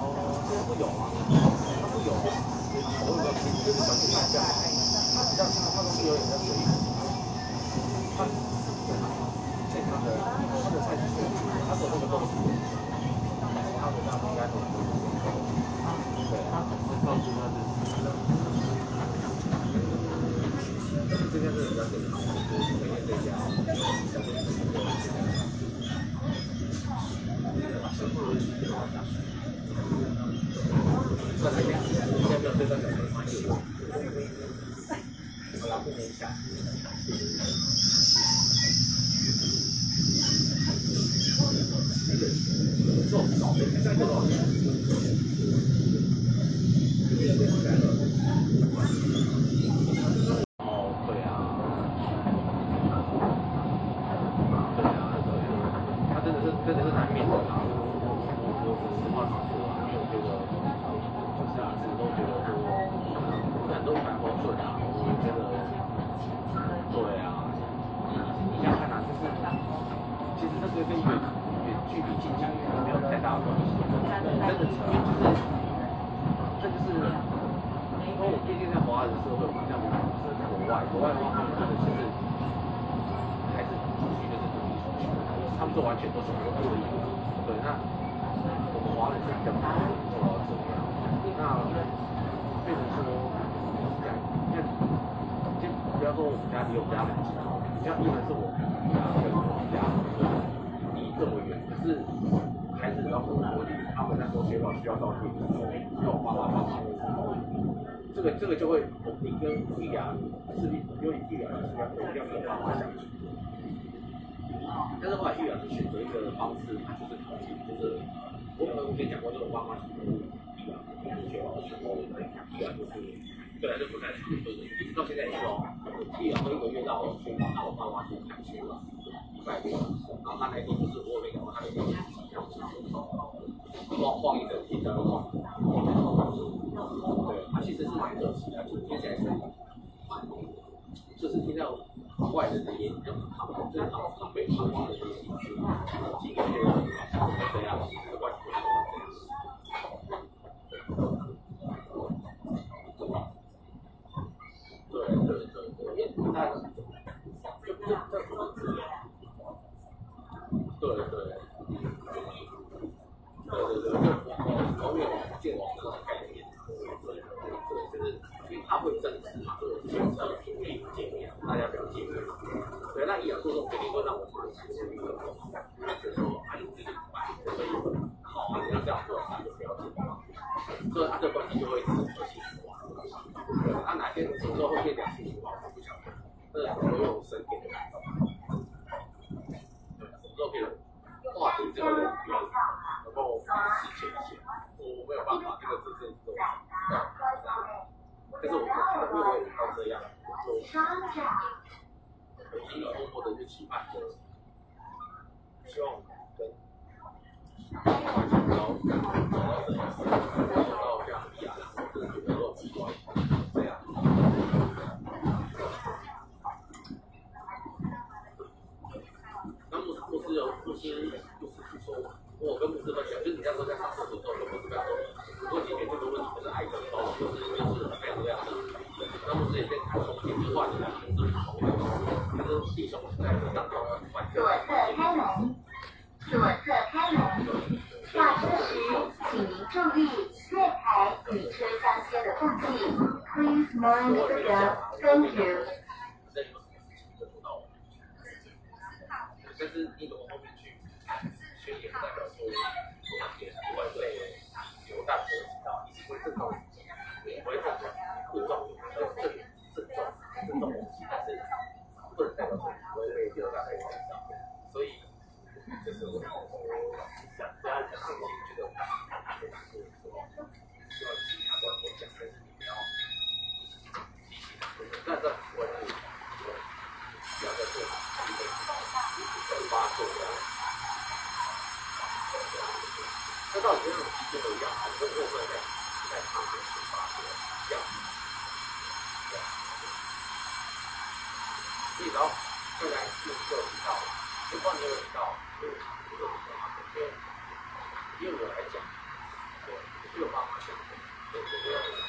哦，这不有啊。他不有，你投一个可以，就是相。比较像，他不是有，但是有一个品牌，他是做那个，他的菜，他的菜，他做这个东西。真的是真的是难免的啊。我我我我实话实说啊，因为我觉得就是一直都觉得说，人都一帆风顺啊，我觉得对啊，你你想看啊，就是其实这个跟远远距离近近没有太大的关系，真的是就是这就是因为我毕竟在华人社会嘛，像是国外，国外的话他们真的就是还是出去就是独立出去，他们是完全都是没有恶意的，对，那我们华人是比较不会做到这样，那变成说这样，你看，就不要说我们家离我们家很近哦，你像一门是我家跟我们家离这么远，可是孩子要回国里，他们那时候学校需要照顾的。时候，要我爸爸帮忙的。时候，这个这个就会，你跟玉雅势必因为玉雅是要一定要跟爸妈相处。但是后来玉雅是选择一个方式，她就是考级，就是我有跟你讲过，就是我爸妈是玉雅学好的时候，玉雅就是本来就不太舒服，一直到现在也是哦，玉雅会一个月到学校，然后我爸妈去看书了，礼拜六，然后他那天就是我没讲过，他那天就是晃晃一整天，然后晃，对，他其实是蛮可惜的，就是听起来是蛮，就是听到坏人的言语，他们这场场被彷徨的这些情绪，几个月这样，关系这样。对对对对，因为那就就就对对。对对对，就网友见网这种概念，对对对，就是因为他会争执嘛，就是选择屏蔽见面，大家不要见面。对，那一样做这种决定会让我妈其实有种，de Mateus, 左侧开门。下车时，请您注意月台与车厢间的缝隙。Please mind the gap. Thank you. 但是你如果后面去宣言，代表说我们也不会对有大波及到，一定会郑重，不会郑重，郑重，呃郑郑重，郑重其但是不能代表说不会被有大波然后再来就就有提到，况也有提到，就就有提到嘛，因为因为我来讲，我，是有办法讲的，对，我觉得